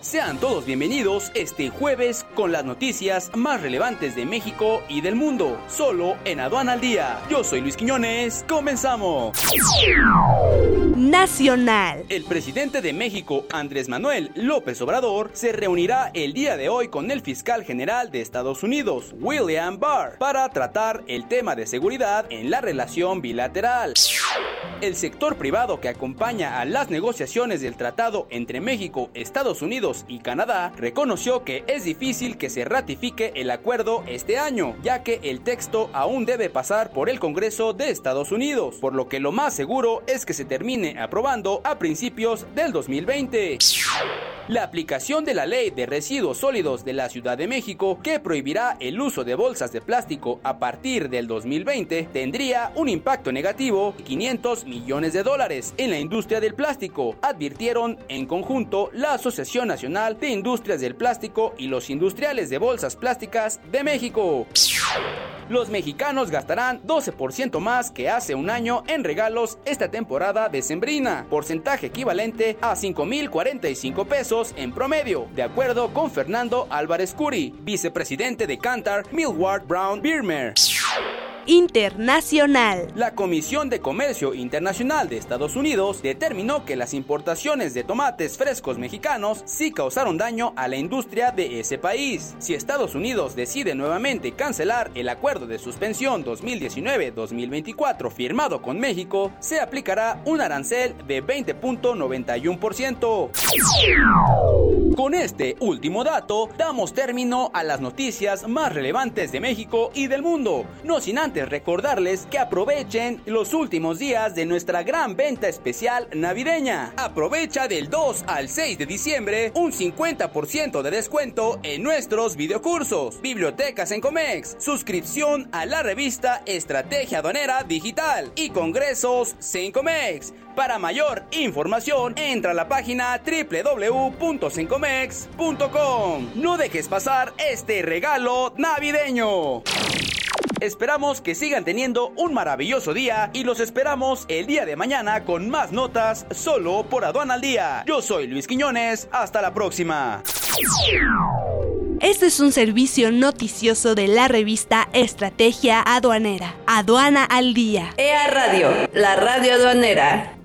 Sean todos bienvenidos este jueves con las noticias más relevantes de México y del mundo, solo en Aduana al Día. Yo soy Luis Quiñones, comenzamos. Nacional. El presidente de México, Andrés Manuel López Obrador, se reunirá el día de hoy con el fiscal general de Estados Unidos, William Barr, para tratar el tema de seguridad en la relación bilateral. El sector privado que acompaña a las negociaciones del tratado entre México, Estados Unidos y Canadá reconoció que es difícil que se ratifique el acuerdo este año, ya que el texto aún debe pasar por el Congreso de Estados Unidos, por lo que lo más seguro es que se termine aprobando a principios del 2020. La aplicación de la ley de residuos sólidos de la Ciudad de México, que prohibirá el uso de bolsas de plástico a partir del 2020, tendría un impacto negativo de 500 millones de dólares en la industria del plástico, advirtieron en conjunto la Asociación Nacional de Industrias del Plástico y los industriales de bolsas plásticas de México. Los mexicanos gastarán 12% más que hace un año en regalos esta temporada decembrina, porcentaje equivalente a 5.045 pesos en promedio, de acuerdo con Fernando Álvarez Curi, vicepresidente de Cantar Millward Brown Birmer internacional. La Comisión de Comercio Internacional de Estados Unidos determinó que las importaciones de tomates frescos mexicanos sí causaron daño a la industria de ese país. Si Estados Unidos decide nuevamente cancelar el acuerdo de suspensión 2019-2024 firmado con México, se aplicará un arancel de 20.91%. Con este último dato, damos término a las noticias más relevantes de México y del mundo, no sin antes recordarles que aprovechen los últimos días de nuestra gran venta especial navideña. Aprovecha del 2 al 6 de diciembre un 50% de descuento en nuestros videocursos, bibliotecas en Comex, suscripción a la revista Estrategia Aduanera Digital y congresos Sencomex. Para mayor información, entra a la página www.sencomex.com. No dejes pasar este regalo navideño. Esperamos que sigan teniendo un maravilloso día y los esperamos el día de mañana con más notas solo por Aduana al Día. Yo soy Luis Quiñones, hasta la próxima. Este es un servicio noticioso de la revista Estrategia Aduanera. Aduana al Día. EA Radio, la radio aduanera.